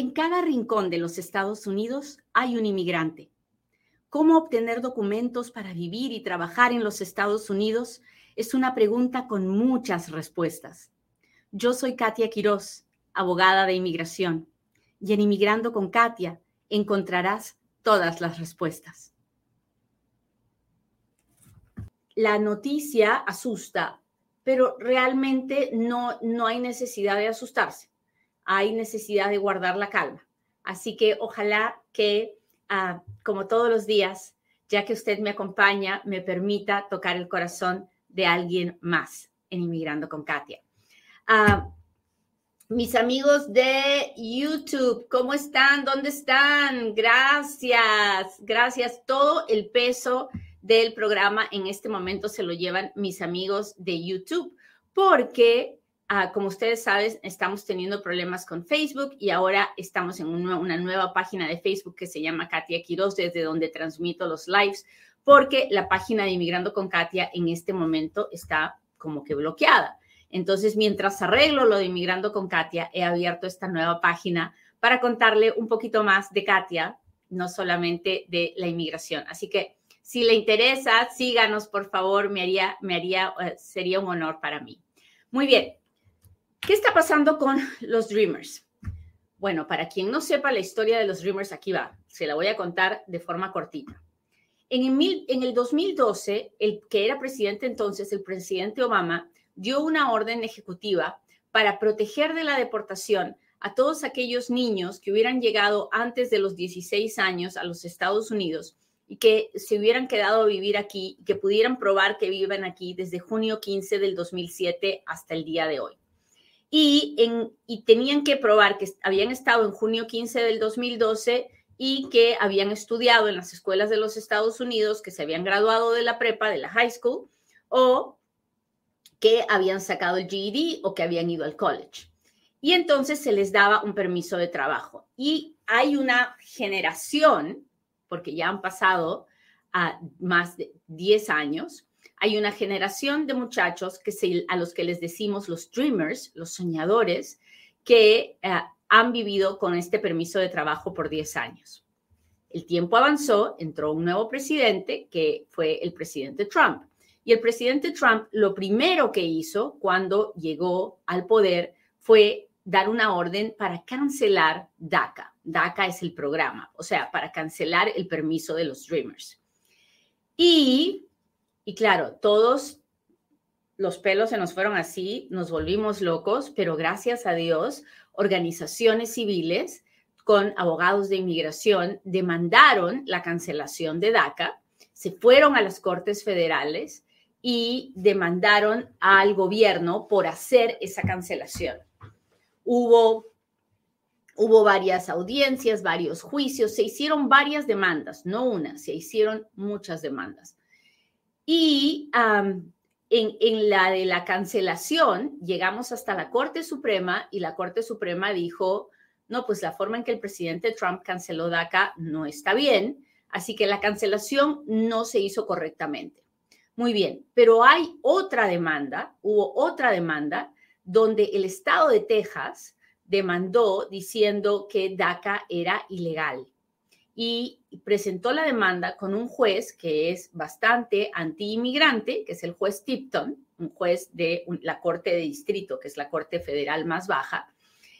En cada rincón de los Estados Unidos hay un inmigrante. ¿Cómo obtener documentos para vivir y trabajar en los Estados Unidos? Es una pregunta con muchas respuestas. Yo soy Katia Quiroz, abogada de inmigración, y en Inmigrando con Katia encontrarás todas las respuestas. La noticia asusta, pero realmente no, no hay necesidad de asustarse hay necesidad de guardar la calma. Así que ojalá que, ah, como todos los días, ya que usted me acompaña, me permita tocar el corazón de alguien más en Inmigrando con Katia. Ah, mis amigos de YouTube, ¿cómo están? ¿Dónde están? Gracias, gracias. Todo el peso del programa en este momento se lo llevan mis amigos de YouTube, porque Ah, como ustedes saben, estamos teniendo problemas con Facebook y ahora estamos en una nueva página de Facebook que se llama Katia Quiroz, desde donde transmito los lives, porque la página de Inmigrando con Katia en este momento está como que bloqueada. Entonces, mientras arreglo lo de Inmigrando con Katia, he abierto esta nueva página para contarle un poquito más de Katia, no solamente de la inmigración. Así que si le interesa, síganos, por favor, me haría, me haría, eh, sería un honor para mí. Muy bien, ¿Qué está pasando con los Dreamers? Bueno, para quien no sepa la historia de los Dreamers, aquí va. Se la voy a contar de forma cortita. En el, el 2012, el que era presidente entonces, el presidente Obama, dio una orden ejecutiva para proteger de la deportación a todos aquellos niños que hubieran llegado antes de los 16 años a los Estados Unidos y que se hubieran quedado a vivir aquí, que pudieran probar que viven aquí desde junio 15 del 2007 hasta el día de hoy y, en, y tenían que probar que habían estado en junio 15 del 2012 y que habían estudiado en las escuelas de los Estados Unidos, que se habían graduado de la prepa, de la high school, o que habían sacado el GED o que habían ido al college. Y entonces se les daba un permiso de trabajo. Y hay una generación, porque ya han pasado más de 10 años, hay una generación de muchachos que a los que les decimos los dreamers, los soñadores, que eh, han vivido con este permiso de trabajo por 10 años. El tiempo avanzó, entró un nuevo presidente que fue el presidente Trump. Y el presidente Trump lo primero que hizo cuando llegó al poder fue dar una orden para cancelar DACA. DACA es el programa, o sea, para cancelar el permiso de los Dreamers. Y y claro, todos los pelos se nos fueron así, nos volvimos locos, pero gracias a Dios, organizaciones civiles con abogados de inmigración demandaron la cancelación de DACA, se fueron a las cortes federales y demandaron al gobierno por hacer esa cancelación. Hubo, hubo varias audiencias, varios juicios, se hicieron varias demandas, no una, se hicieron muchas demandas. Y en, la de la cancelación, llegamos hasta la Corte Suprema y la Corte Suprema dijo, no, pues la forma en que el presidente Trump canceló DACA no está bien, así que la cancelación no se hizo correctamente. Muy bien, pero hay otra demanda, hubo otra demanda donde el estado de Texas demandó diciendo que DACA era ilegal y presentó la demanda con un juez que es bastante anti-inmigrante, que es el juez Tipton, un juez de la Corte de Distrito, que es la Corte Federal más baja.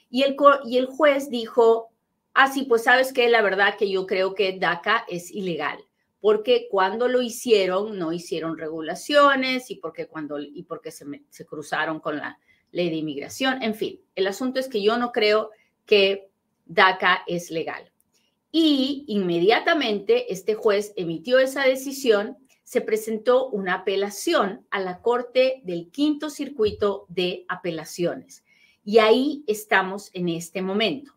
Y el, y el juez dijo, ah, sí, pues sabes que la verdad que yo creo que DACA es ilegal, porque cuando lo hicieron no hicieron regulaciones y porque, cuando, y porque se, se cruzaron con la ley de inmigración. En fin, el asunto es que yo no creo que DACA es legal. Y inmediatamente este juez emitió esa decisión, se presentó una apelación a la Corte del Quinto Circuito de Apelaciones. Y ahí estamos en este momento.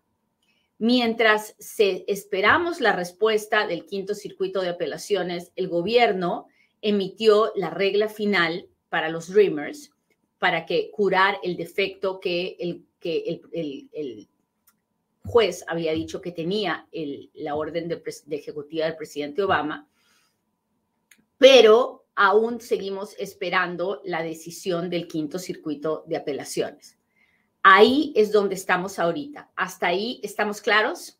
Mientras se, esperamos la respuesta del Quinto Circuito de Apelaciones, el gobierno emitió la regla final para los Dreamers para que curar el defecto que el, que el juez había dicho que tenía la orden de, ejecutiva del presidente Obama, pero aún seguimos esperando la decisión del quinto circuito de apelaciones. Ahí es donde estamos ahorita. ¿Hasta ahí estamos claros?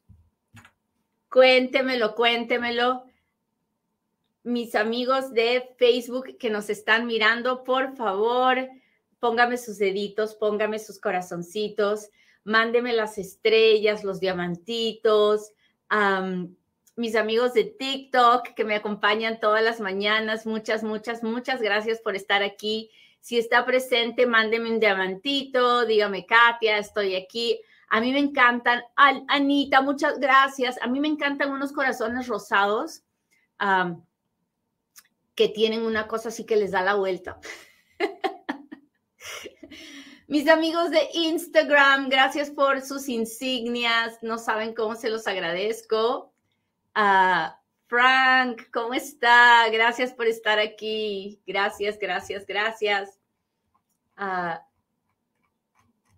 Cuéntemelo, cuéntemelo. Mis amigos de Facebook que nos están mirando, por favor, póngame sus deditos, póngame sus corazoncitos, mándeme las estrellas, los diamantitos. mis amigos de TikTok que me acompañan todas las mañanas, muchas, muchas, muchas gracias por estar aquí. Si está presente, mándeme un diamantito, dígame, Katia, estoy aquí. A mí me encantan, Anita, muchas gracias. A mí me encantan unos corazones rosados que tienen una cosa así que les da la vuelta. Mis amigos de Instagram, gracias por sus insignias. No saben cómo se los agradezco. Ah, Frank, ¿cómo está? Gracias por estar aquí. Gracias, gracias, gracias. Ah,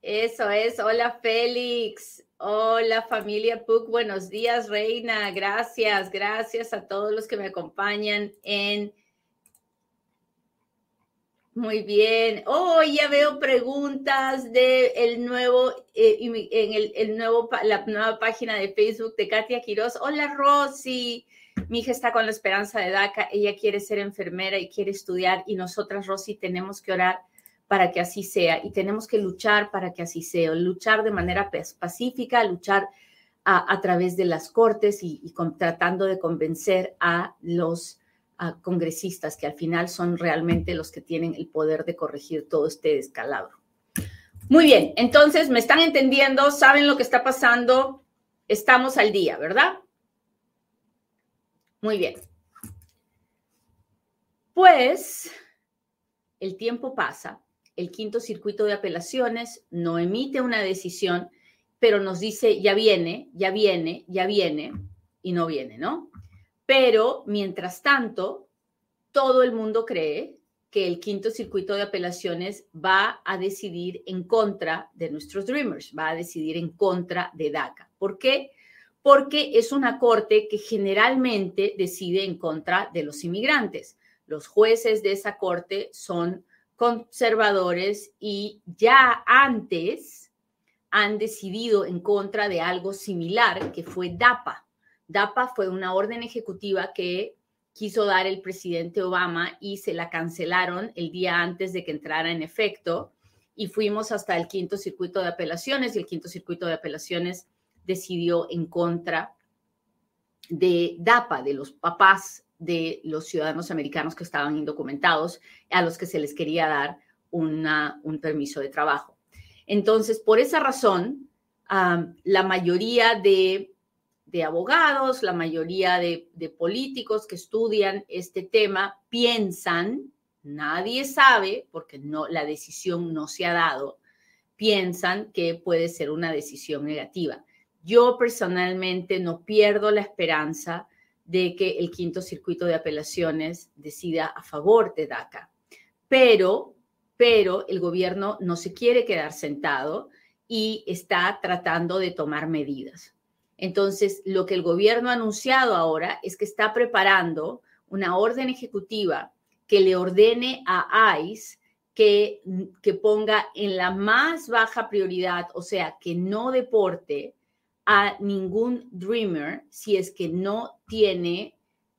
eso es. Hola, Félix. Hola, familia Puck. Buenos días, Reina. Gracias, gracias a todos los que me acompañan en muy bien. Oh, ya veo preguntas de el nuevo, eh, en el, nuevo, la nueva página de Facebook de Katia Quiroz. Hola, Rosy. Mi hija está con la esperanza de DACA. Ella quiere ser enfermera y quiere estudiar. Y nosotras, Rosy, tenemos que orar para que así sea. Y tenemos que luchar para que así sea. Luchar de manera pacífica, luchar a, través de las cortes y, tratando de convencer a los a congresistas que al final son realmente los que tienen el poder de corregir todo este descalabro. Muy bien, entonces me están entendiendo, saben lo que está pasando, estamos al día, ¿verdad? Muy bien. Pues el tiempo pasa, el quinto circuito de apelaciones no emite una decisión, pero nos dice, ya viene, ya viene, ya viene, y no viene, ¿no? Pero, mientras tanto, todo el mundo cree que el quinto circuito de apelaciones va a decidir en contra de nuestros Dreamers, va a decidir en contra de DACA. ¿Por qué? Porque es una corte que generalmente decide en contra de los inmigrantes. Los jueces de esa corte son conservadores y ya antes han decidido en contra de algo similar que fue DAPA. DAPA fue una orden ejecutiva que quiso dar el presidente Obama y se la cancelaron el día antes de que entrara en efecto y fuimos hasta el quinto circuito de apelaciones y el quinto circuito de apelaciones decidió en contra de DAPA, de los papás de los ciudadanos americanos que estaban indocumentados, a los que se les quería dar una, un permiso de trabajo. Entonces, por esa razón, la mayoría de de abogados, la mayoría de, políticos que estudian este tema piensan, nadie sabe, porque no, la decisión no se ha dado, piensan que puede ser una decisión negativa. Yo personalmente no pierdo la esperanza de que el quinto circuito de apelaciones decida a favor de DACA, pero, pero el gobierno no se quiere quedar sentado y está tratando de tomar medidas. Entonces, lo que el gobierno ha anunciado ahora es que está preparando una orden ejecutiva que le ordene a ICE que, que ponga en la más baja prioridad, o sea, que no deporte a ningún Dreamer si es que no tiene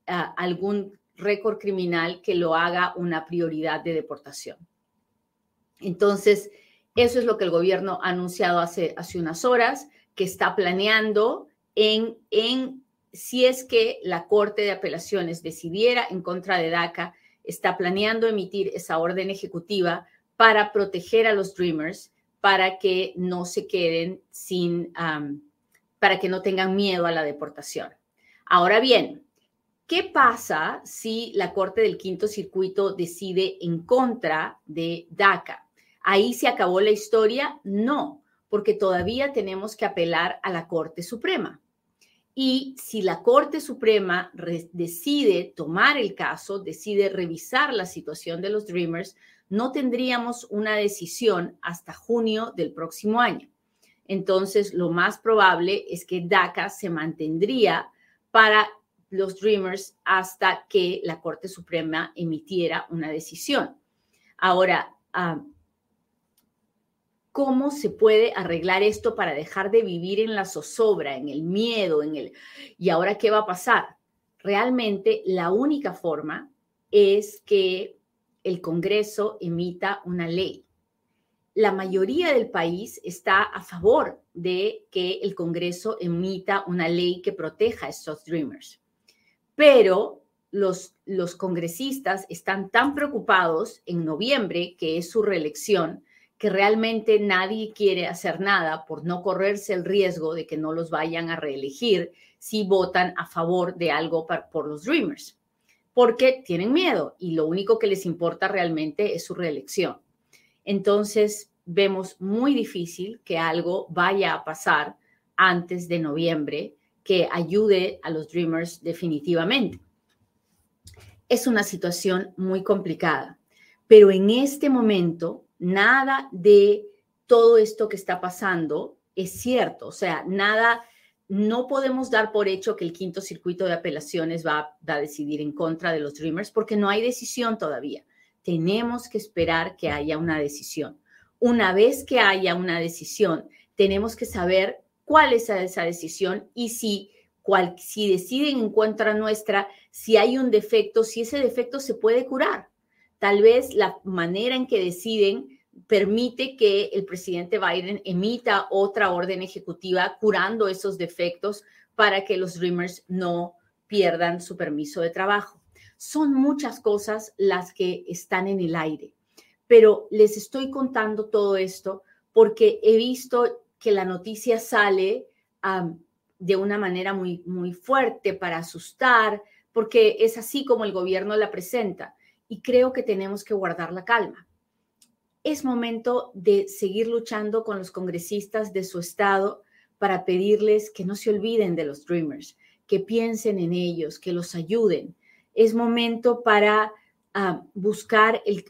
ah, algún récord criminal que lo haga una prioridad de deportación. Entonces, eso es lo que el gobierno ha anunciado hace, hace unas horas que está planeando en, si es que la Corte de Apelaciones decidiera en contra de DACA, está planeando emitir esa orden ejecutiva para proteger a los Dreamers, para que no se queden sin, para que no tengan miedo a la deportación. Ahora bien, ¿qué pasa si la Corte del Quinto Circuito decide en contra de DACA? ¿Ahí se acabó la historia? No, porque todavía tenemos que apelar a la Corte Suprema. Y si la Corte Suprema decide tomar el caso, decide revisar la situación de los Dreamers, no tendríamos una decisión hasta junio del próximo año. Entonces, lo más probable es que DACA se mantendría para los Dreamers hasta que la Corte Suprema emitiera una decisión. Ahora, ah, ¿Cómo se puede arreglar esto para dejar de vivir en la zozobra, en el miedo, en el... ¿Y ahora qué va a pasar? Realmente la única forma es que el Congreso emita una ley. La mayoría del país está a favor de que el Congreso emita una ley que proteja a estos dreamers. Pero los, los congresistas están tan preocupados en noviembre, que es su reelección, que realmente nadie quiere hacer nada por no correrse el riesgo de que no los vayan a reelegir si votan a favor de algo por los Dreamers, porque tienen miedo y lo único que les importa realmente es su reelección. Entonces, vemos muy difícil que algo vaya a pasar antes de noviembre que ayude a los Dreamers definitivamente. Es una situación muy complicada, pero en este momento nada de todo esto que está pasando es cierto. O sea, nada, no podemos dar por hecho que el quinto circuito de apelaciones va, a decidir en contra de los Dreamers porque no hay decisión todavía. Tenemos que esperar que haya una decisión. Una vez que haya una decisión, tenemos que saber cuál es esa decisión y si, si deciden en contra nuestra, si hay un defecto, si ese defecto se puede curar. Tal vez la manera en que deciden permite que el presidente Biden emita otra orden ejecutiva curando esos defectos para que los Dreamers no pierdan su permiso de trabajo. Son muchas cosas las que están en el aire, pero les estoy contando todo esto porque he visto que la noticia sale de una manera muy, muy fuerte para asustar, porque es así como el gobierno la presenta y creo que tenemos que guardar la calma. Es momento de seguir luchando con los congresistas de su estado para pedirles que no se olviden de los Dreamers, que piensen en ellos, que los ayuden. Es momento para ah, buscar el,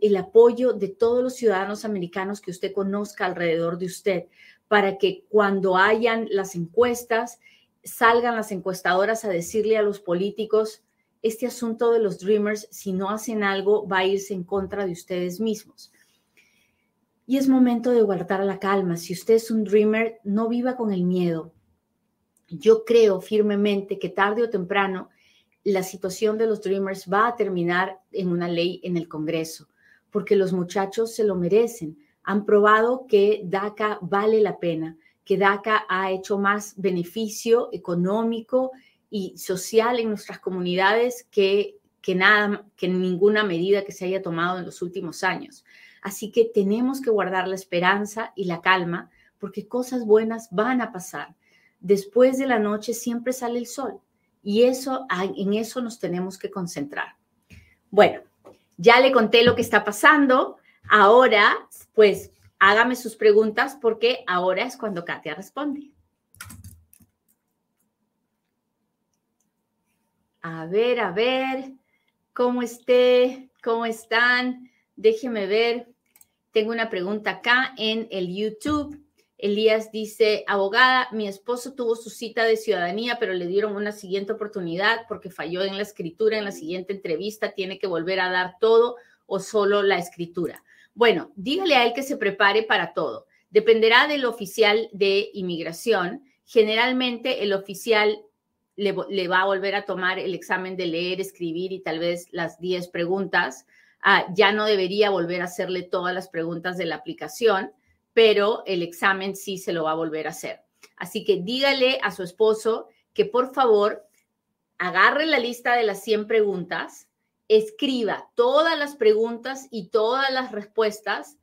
el apoyo de todos los ciudadanos americanos que usted conozca alrededor de usted, para que cuando hayan las encuestas, salgan las encuestadoras a decirle a los políticos, este asunto de los Dreamers, si no hacen algo, va a irse en contra de ustedes mismos. Y es momento de guardar la calma. Si usted es un Dreamer, no viva con el miedo. Yo creo firmemente que tarde o temprano la situación de los Dreamers va a terminar en una ley en el Congreso, porque los muchachos se lo merecen. Han probado que DACA vale la pena, que DACA ha hecho más beneficio económico y social en nuestras comunidades que, que, nada, que ninguna medida que se haya tomado en los últimos años. Así que tenemos que guardar la esperanza y la calma porque cosas buenas van a pasar. Después de la noche siempre sale el sol y eso, en eso nos tenemos que concentrar. Bueno, ya le conté lo que está pasando. Ahora, pues hágame sus preguntas porque ahora es cuando Katia responde. A ver, a ver, ¿cómo esté? ¿Cómo están? Déjeme ver. Tengo una pregunta acá en el YouTube. Elías dice, abogada, mi esposo tuvo su cita de ciudadanía, pero le dieron una siguiente oportunidad porque falló en la escritura. En la siguiente entrevista tiene que volver a dar todo o solo la escritura. Bueno, dígale a él que se prepare para todo. Dependerá del oficial de inmigración. Generalmente el oficial le, va a volver a tomar el examen de leer, escribir y tal vez las 10 preguntas. Ah, ya no debería volver a hacerle todas las preguntas de la aplicación, pero el examen sí se lo va a volver a hacer. Así que dígale a su esposo que por favor agarre la lista de las 100 preguntas, escriba todas las preguntas y todas las respuestas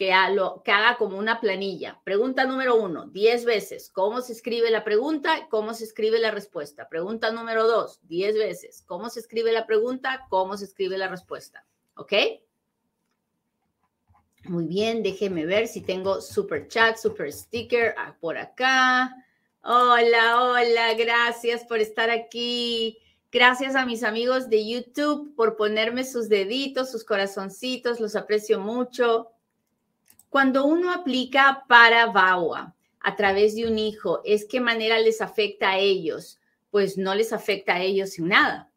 que, haga como una planilla. Pregunta número uno, 10 veces, ¿cómo se escribe la pregunta? ¿Cómo se escribe la respuesta? Pregunta número dos, 10 veces, ¿cómo se escribe la pregunta? ¿Cómo se escribe la respuesta? ¿Ok? Muy bien, déjeme ver si tengo super chat, super sticker ah, por acá. Hola, hola, gracias por estar aquí. Gracias a mis amigos de YouTube por ponerme sus deditos, sus corazoncitos, los aprecio mucho. Cuando uno aplica para VAWA a través de un hijo, ¿es qué manera les afecta a ellos? Pues no les afecta a ellos sin nada,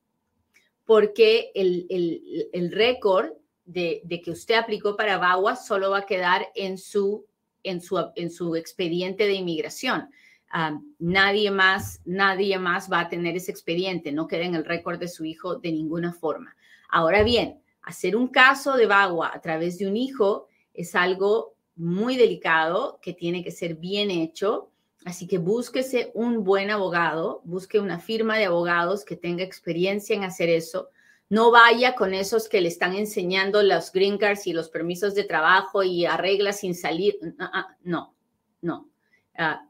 porque el, récord de, que usted aplicó para VAWA solo va a quedar en su en su, en su expediente de inmigración. Ah, nadie más, nadie más va a tener ese expediente, no queda en el récord de su hijo de ninguna forma. Ahora bien, hacer un caso de Bagua a través de un hijo es algo muy delicado que tiene que ser bien hecho. Así que búsquese un buen abogado, busque una firma de abogados que tenga experiencia en hacer eso. No vaya con esos que le están enseñando los green cards y los permisos de trabajo y arregla sin salir. Ah, ah, no, no. Ah,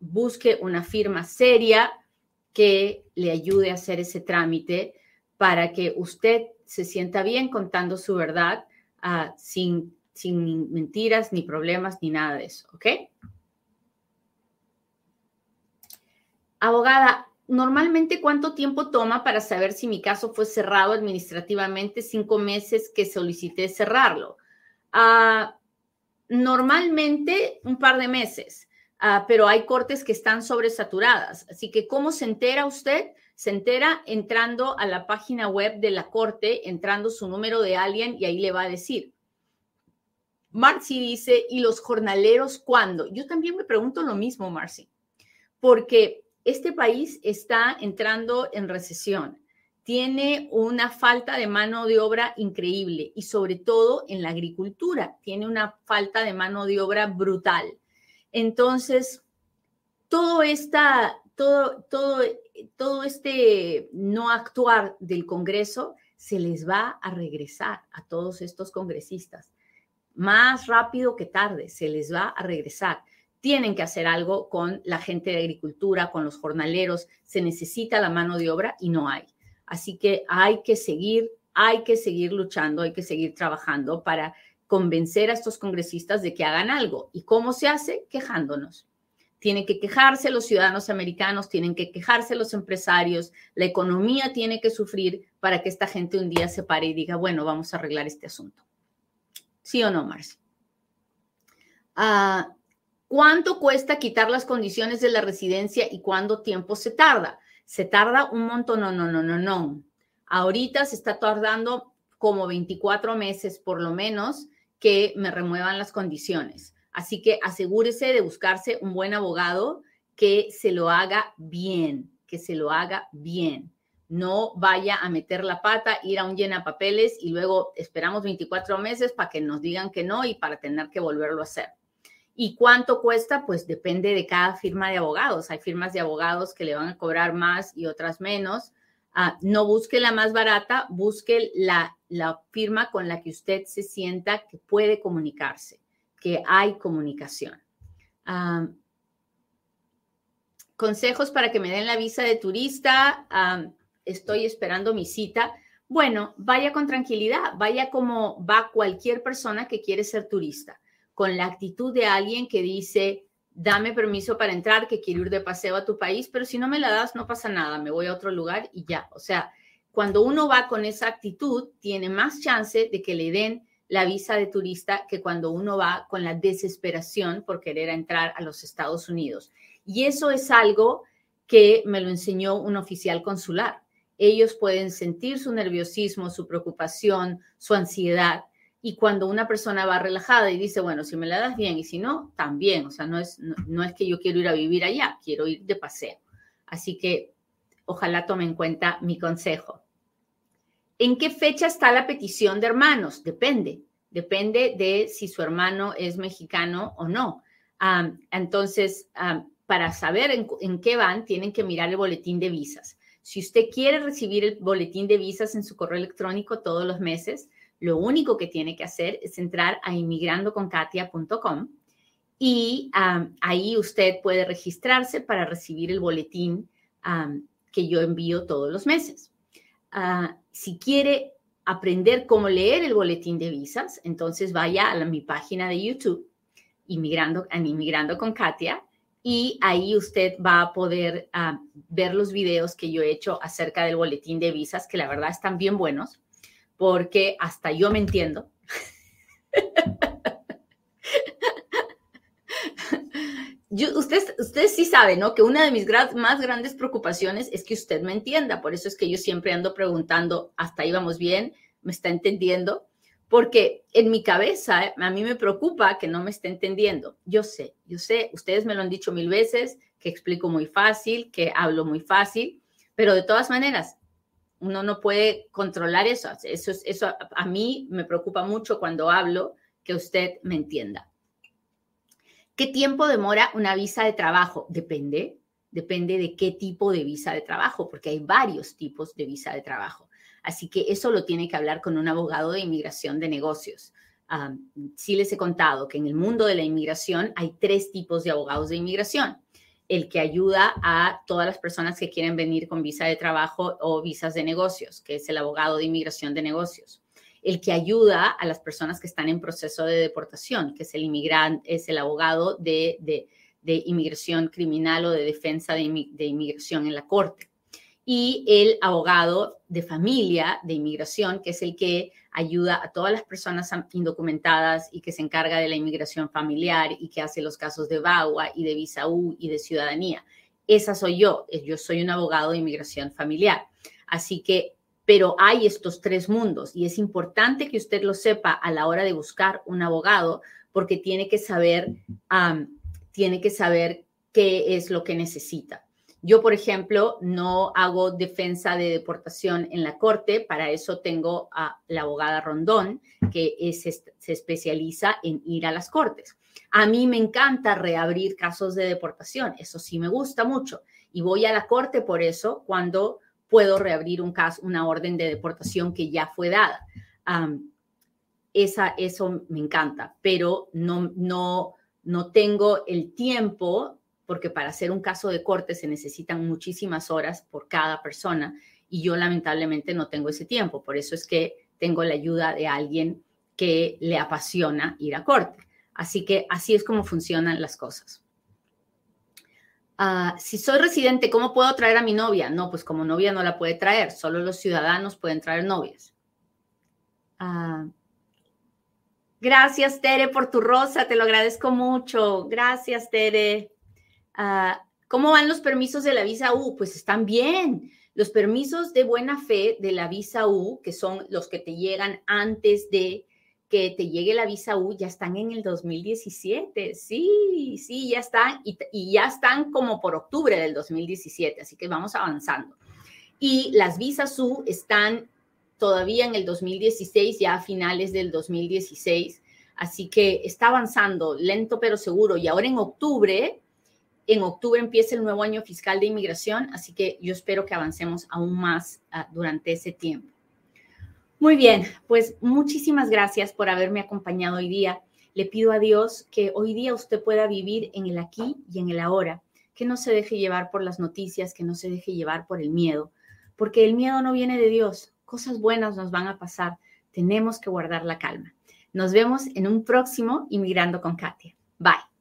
busque una firma seria que le ayude a hacer ese trámite para que usted se sienta bien contando su verdad sin, sin mentiras, ni problemas, ni nada de eso, ¿ok? Abogada, normalmente cuánto tiempo toma para saber si mi caso fue cerrado administrativamente cinco meses que solicité cerrarlo. Ah, normalmente un par de meses, ah, pero hay cortes que están sobresaturadas. Así que, ¿cómo se entera usted? Se entera entrando a la página web de la corte, entrando su número de alguien y ahí le va a decir. Marcy dice, ¿y los jornaleros cuándo? Yo también me pregunto lo mismo, Marcy, porque este país está entrando en recesión, tiene una falta de mano de obra increíble y sobre todo en la agricultura, tiene una falta de mano de obra brutal. Entonces, todo esta, todo, todo, todo este no actuar del Congreso se les va a regresar a todos estos congresistas. Más rápido que tarde, se les va a regresar tienen que hacer algo con la gente de agricultura, con los jornaleros. Se necesita la mano de obra y no hay. Así que hay que seguir, hay que seguir luchando, hay que seguir trabajando para convencer a estos congresistas de que hagan algo. ¿Y cómo se hace? Quejándonos. Tienen que quejarse los ciudadanos americanos, tienen que quejarse los empresarios, la economía tiene que sufrir para que esta gente un día se pare y diga, bueno, vamos a arreglar este asunto. ¿Sí o no, Marcia? Ah, ¿Cuánto cuesta quitar las condiciones de la residencia y cuánto tiempo se tarda? Se tarda un montón, no, no, no, no, no. Ahorita se está tardando como 24 meses por lo menos que me remuevan las condiciones. Así que asegúrese de buscarse un buen abogado que se lo haga bien, que se lo haga bien. No vaya a meter la pata, ir a un llena papeles y luego esperamos 24 meses para que nos digan que no y para tener que volverlo a hacer. ¿Y cuánto cuesta? Pues depende de cada firma de abogados. Hay firmas de abogados que le van a cobrar más y otras menos. Ah, no busque la más barata, busque la, la firma con la que usted se sienta que puede comunicarse, que hay comunicación. Consejos para que me den la visa de turista. Estoy esperando mi cita. Bueno, vaya con tranquilidad, vaya como va cualquier persona que quiere ser turista con la actitud de alguien que dice, dame permiso para entrar, que quiero ir de paseo a tu país, pero si no me la das, no pasa nada, me voy a otro lugar y ya. O sea, cuando uno va con esa actitud, tiene más chance de que le den la visa de turista que cuando uno va con la desesperación por querer entrar a los Estados Unidos. Y eso es algo que me lo enseñó un oficial consular. Ellos pueden sentir su nerviosismo, su preocupación, su ansiedad, y cuando una persona va relajada y dice, bueno, si me la das bien y si no, también. O sea, no es, no, es que yo quiero ir a vivir allá, quiero ir de paseo. Así que ojalá tome en cuenta mi consejo. ¿En qué fecha está la petición de hermanos? Depende. Depende de si su hermano es mexicano o no. entonces, para saber en, qué van, tienen que mirar el boletín de visas. Si usted quiere recibir el boletín de visas en su correo electrónico todos los meses, lo único que tiene que hacer es entrar a inmigrandoconkatia.com y ahí usted puede registrarse para recibir el boletín que yo envío todos los meses. Ah, si quiere aprender cómo leer el boletín de visas, entonces vaya a mi página de YouTube, Inmigrando, Katia, y ahí usted va a poder ver los videos que yo he hecho acerca del boletín de visas, que la verdad están bien buenos porque hasta yo me entiendo. usted, usted sí sabe, ¿no? Que una de mis más grandes preocupaciones es que usted me entienda. Por eso es que yo siempre ando preguntando, hasta ahí vamos bien, me está entendiendo, porque en mi cabeza a mí me preocupa que no me esté entendiendo. Yo sé, yo sé, ustedes me lo han dicho mil veces, que explico muy fácil, que hablo muy fácil, pero de todas maneras, uno no puede controlar eso. Eso, eso a mí me preocupa mucho cuando hablo, que usted me entienda. ¿Qué tiempo demora una visa de trabajo? Depende, depende de qué tipo de visa de trabajo, porque hay varios tipos de visa de trabajo. Así que eso lo tiene que hablar con un abogado de inmigración de negocios. sí les he contado que en el mundo de la inmigración hay tres tipos de abogados de inmigración. El que ayuda a todas las personas que quieren venir con visa de trabajo o visas de negocios, que es el abogado de inmigración de negocios. El que ayuda a las personas que están en proceso de deportación, que es el inmigrante, es el abogado de, inmigración criminal o de defensa de inmigración en la corte y el abogado de familia de inmigración, que es el que ayuda a todas las personas indocumentadas y que se encarga de la inmigración familiar y que hace los casos de VAWA y de visa U y de ciudadanía. Esa soy yo, eh, yo soy un abogado de inmigración familiar. Así que, pero hay estos tres mundos y es importante que usted lo sepa a la hora de buscar un abogado porque tiene que saber, tiene que saber qué es lo que necesita. Yo, por ejemplo, no hago defensa de deportación en la corte, para eso tengo a la abogada Rondón, que se especializa en ir a las cortes. A mí me encanta reabrir casos de deportación, eso sí me gusta mucho, y voy a la corte por eso cuando puedo reabrir un caso, una orden de deportación que ya fue dada. esa, eso me encanta, pero no, no, no tengo el tiempo porque para hacer un caso de corte se necesitan muchísimas horas por cada persona y yo lamentablemente no tengo ese tiempo. Por eso es que tengo la ayuda de alguien que le apasiona ir a corte. Así que así es como funcionan las cosas. Ah, si soy residente, ¿cómo puedo traer a mi novia? No, pues como novia no la puede traer, solo los ciudadanos pueden traer novias. Ah, gracias, Tere, por tu rosa, te lo agradezco mucho. Gracias, Tere. Ah, ¿Cómo van los permisos de la visa U? Pues están bien. Los permisos de buena fe de la visa U, que son los que te llegan antes de que te llegue la visa U, ya están en el 2017. Sí, sí, ya están y, y ya están como por octubre del 2017, así que vamos avanzando. Y las visas U están todavía en el 2016, ya a finales del 2016. Así que está avanzando lento pero seguro. Y ahora en octubre en octubre empieza el nuevo año fiscal de inmigración, así que yo espero que avancemos aún más ah, durante ese tiempo. Muy bien, pues muchísimas gracias por haberme acompañado hoy día. Le pido a Dios que hoy día usted pueda vivir en el aquí y en el ahora, que no se deje llevar por las noticias, que no se deje llevar por el miedo, porque el miedo no viene de Dios. Cosas buenas nos van a pasar. Tenemos que guardar la calma. Nos vemos en un próximo Inmigrando con Katia. Bye.